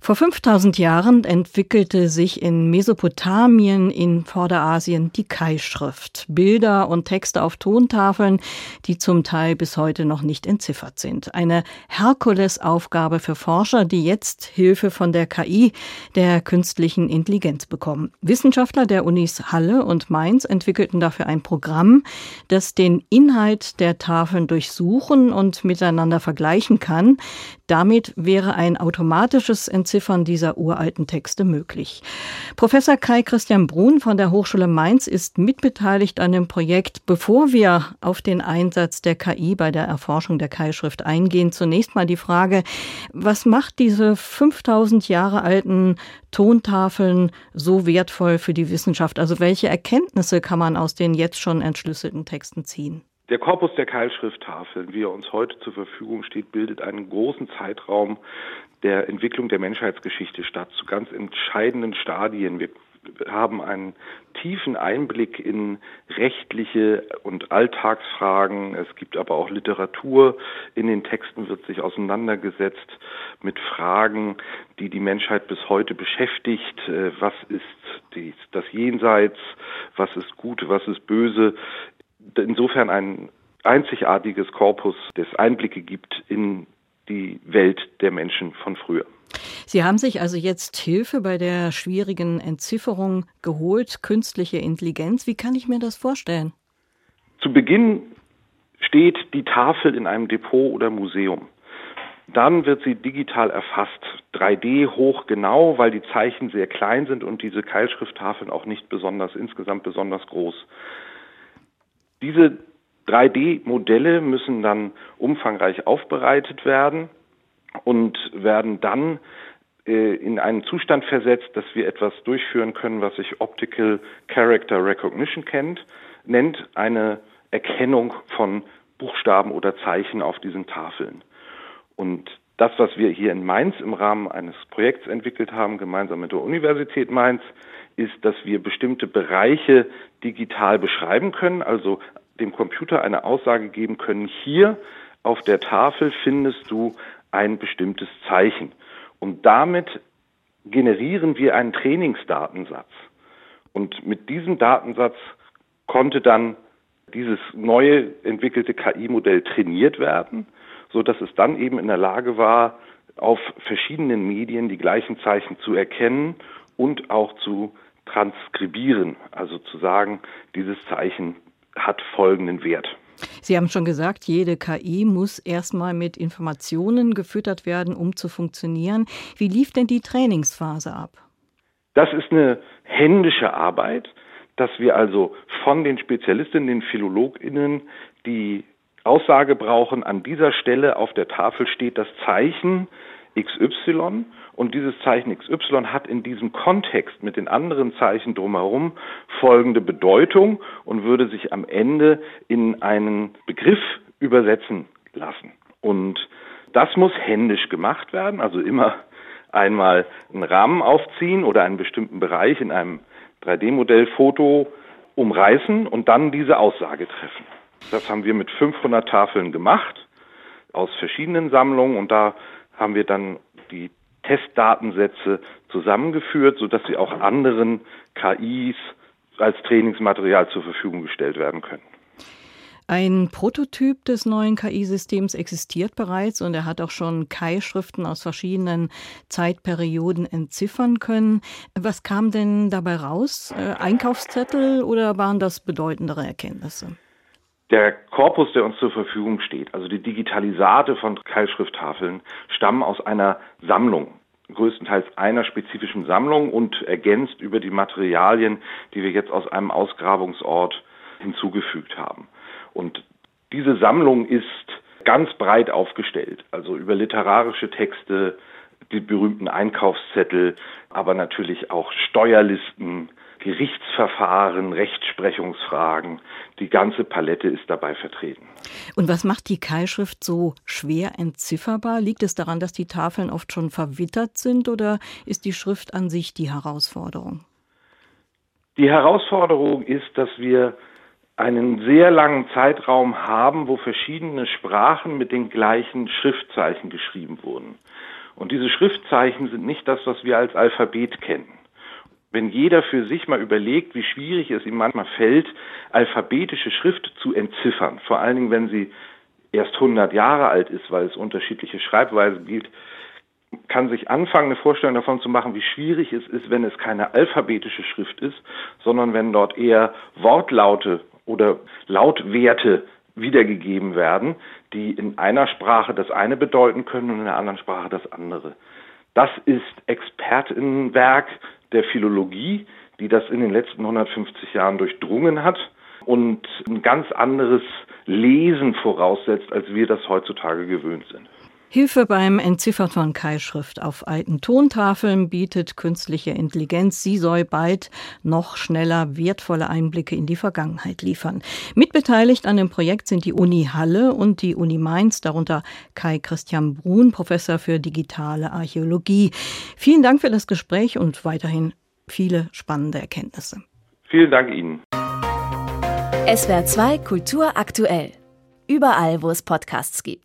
Vor 5000 Jahren entwickelte sich in Mesopotamien in Vorderasien die Kai-Schrift. Bilder und Texte auf Tontafeln, die zum Teil bis heute noch nicht entziffert sind. Eine Herkulesaufgabe für Forscher, die jetzt Hilfe von der KI, der künstlichen Intelligenz bekommen. Wissenschaftler der Unis Halle und Mainz entwickelten dafür ein Programm, das den Inhalt der Tafeln durchsuchen und miteinander vergleichen kann. Damit wäre ein automatisches Entziffern dieser uralten Texte möglich. Professor Kai Christian Brun von der Hochschule Mainz ist mitbeteiligt an dem Projekt. Bevor wir auf den Einsatz der KI bei der Erforschung der Kai-Schrift eingehen, zunächst mal die Frage, was macht diese 5000 Jahre alten Tontafeln so wertvoll für die Wissenschaft? Also welche Erkenntnisse kann man aus den jetzt schon entschlüsselten Texten ziehen? Der Korpus der Keilschrifttafeln, wie er uns heute zur Verfügung steht, bildet einen großen Zeitraum der Entwicklung der Menschheitsgeschichte statt, zu ganz entscheidenden Stadien. Wir haben einen tiefen Einblick in rechtliche und Alltagsfragen. Es gibt aber auch Literatur. In den Texten wird sich auseinandergesetzt mit Fragen, die die Menschheit bis heute beschäftigt. Äh, was ist das Jenseits? Was ist gut? Was ist böse? Insofern ein einzigartiges Korpus, das Einblicke gibt in die Welt der Menschen von früher. Sie haben sich also jetzt Hilfe bei der schwierigen Entzifferung geholt, künstliche Intelligenz. Wie kann ich mir das vorstellen? Zu Beginn steht die Tafel in einem Depot oder Museum. Dann wird sie digital erfasst, 3D hochgenau, weil die Zeichen sehr klein sind und diese Keilschrifttafeln auch nicht besonders insgesamt besonders groß. Diese 3D-Modelle müssen dann umfangreich aufbereitet werden und werden dann äh, in einen Zustand versetzt, dass wir etwas durchführen können, was sich Optical Character Recognition kennt, nennt eine Erkennung von Buchstaben oder Zeichen auf diesen Tafeln. Und das, was wir hier in Mainz im Rahmen eines Projekts entwickelt haben, gemeinsam mit der Universität Mainz, ist, dass wir bestimmte Bereiche digital beschreiben können, also dem Computer eine Aussage geben können, hier auf der Tafel findest du ein bestimmtes Zeichen. Und damit generieren wir einen Trainingsdatensatz. Und mit diesem Datensatz konnte dann dieses neue entwickelte KI-Modell trainiert werden, so dass es dann eben in der Lage war, auf verschiedenen Medien die gleichen Zeichen zu erkennen und auch zu transkribieren, also zu sagen, dieses Zeichen hat folgenden Wert. Sie haben schon gesagt, jede KI muss erstmal mit Informationen gefüttert werden, um zu funktionieren. Wie lief denn die Trainingsphase ab? Das ist eine händische Arbeit, dass wir also von den Spezialistinnen, den PhilologInnen, die Aussage brauchen, an dieser Stelle auf der Tafel steht das Zeichen XY und dieses Zeichen XY hat in diesem Kontext mit den anderen Zeichen drumherum folgende Bedeutung und würde sich am Ende in einen Begriff übersetzen lassen. Und das muss händisch gemacht werden, also immer einmal einen Rahmen aufziehen oder einen bestimmten Bereich in einem 3D-Modell Foto umreißen und dann diese Aussage treffen. Das haben wir mit 500 Tafeln gemacht aus verschiedenen Sammlungen und da haben wir dann die Testdatensätze zusammengeführt, sodass sie auch anderen KIs als Trainingsmaterial zur Verfügung gestellt werden können. Ein Prototyp des neuen KI-Systems existiert bereits und er hat auch schon KI-Schriften aus verschiedenen Zeitperioden entziffern können. Was kam denn dabei raus? Äh, Einkaufszettel oder waren das bedeutendere Erkenntnisse? Der Korpus, der uns zur Verfügung steht, also die Digitalisate von Keilschrifttafeln, stammen aus einer Sammlung, größtenteils einer spezifischen Sammlung und ergänzt über die Materialien, die wir jetzt aus einem Ausgrabungsort hinzugefügt haben. Und diese Sammlung ist ganz breit aufgestellt, also über literarische Texte, die berühmten Einkaufszettel, aber natürlich auch Steuerlisten, Gerichtsverfahren, Rechtsprechungsfragen. Die ganze Palette ist dabei vertreten. Und was macht die Keilschrift so schwer entzifferbar? Liegt es daran, dass die Tafeln oft schon verwittert sind oder ist die Schrift an sich die Herausforderung? Die Herausforderung ist, dass wir einen sehr langen Zeitraum haben, wo verschiedene Sprachen mit den gleichen Schriftzeichen geschrieben wurden. Und diese Schriftzeichen sind nicht das, was wir als Alphabet kennen. Wenn jeder für sich mal überlegt, wie schwierig es ihm manchmal fällt, alphabetische Schrift zu entziffern, vor allen Dingen, wenn sie erst 100 Jahre alt ist, weil es unterschiedliche Schreibweisen gibt, kann sich anfangen, eine Vorstellung davon zu machen, wie schwierig es ist, wenn es keine alphabetische Schrift ist, sondern wenn dort eher Wortlaute oder Lautwerte wiedergegeben werden, die in einer Sprache das eine bedeuten können und in der anderen Sprache das andere. Das ist Expertinnenwerk der Philologie, die das in den letzten 150 Jahren durchdrungen hat und ein ganz anderes Lesen voraussetzt, als wir das heutzutage gewöhnt sind. Hilfe beim Entziffern von Keilschrift auf alten Tontafeln bietet künstliche Intelligenz. Sie soll bald noch schneller wertvolle Einblicke in die Vergangenheit liefern. Mitbeteiligt an dem Projekt sind die Uni Halle und die Uni Mainz, darunter Kai Christian Brun, Professor für digitale Archäologie. Vielen Dank für das Gespräch und weiterhin viele spannende Erkenntnisse. Vielen Dank Ihnen. SWR 2 Kultur aktuell. Überall, wo es Podcasts gibt.